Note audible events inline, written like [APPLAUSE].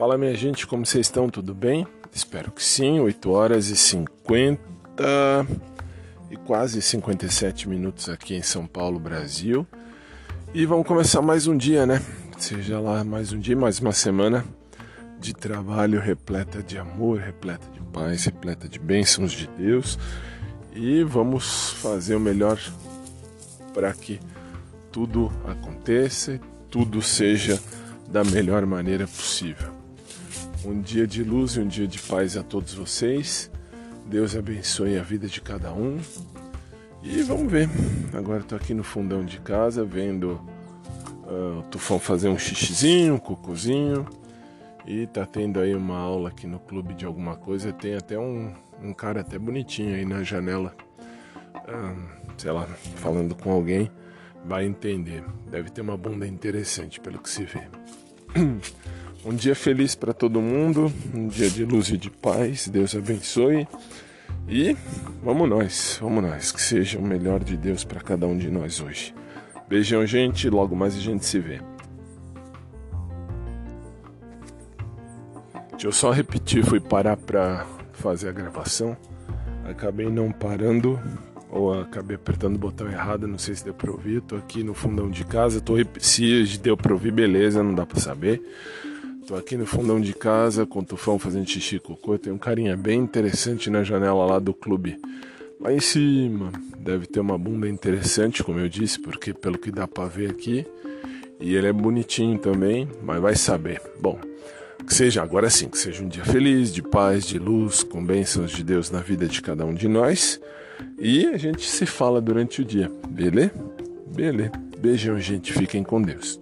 Fala minha gente, como vocês estão? Tudo bem? Espero que sim. 8 horas e 50 e quase 57 minutos aqui em São Paulo, Brasil. E vamos começar mais um dia, né? Seja lá mais um dia, mais uma semana de trabalho repleta de amor, repleta de paz, repleta de bênçãos de Deus. E vamos fazer o melhor para que tudo aconteça, tudo seja da melhor maneira possível. Um dia de luz e um dia de paz a todos vocês. Deus abençoe a vida de cada um. E vamos ver. Agora estou aqui no fundão de casa vendo uh, o Tufão fazer um xixizinho, um cocôzinho. E tá tendo aí uma aula aqui no clube de alguma coisa. Tem até um, um cara até bonitinho aí na janela. Uh, sei lá, falando com alguém. Vai entender. Deve ter uma bunda interessante pelo que se vê. [CLEARS THROAT] Um dia feliz para todo mundo, um dia de luz e de paz. Deus abençoe. E vamos nós, vamos nós, que seja o melhor de Deus para cada um de nós hoje. Beijão, gente, logo mais a gente se vê. Deixa eu só repetir, fui parar para fazer a gravação. Acabei não parando ou acabei apertando o botão errado, não sei se deu para ouvir. Tô aqui no fundão de casa, tô se deu para ouvir, beleza, não dá para saber. Tô aqui no fundão de casa com o tufão fazendo xixi cocô. Tem um carinha bem interessante na janela lá do clube. Lá em cima deve ter uma bunda interessante, como eu disse, porque pelo que dá para ver aqui. E ele é bonitinho também, mas vai saber. Bom, que seja agora sim, que seja um dia feliz, de paz, de luz, com bênçãos de Deus na vida de cada um de nós. E a gente se fala durante o dia, beleza? Beleza. Beijão, gente. Fiquem com Deus.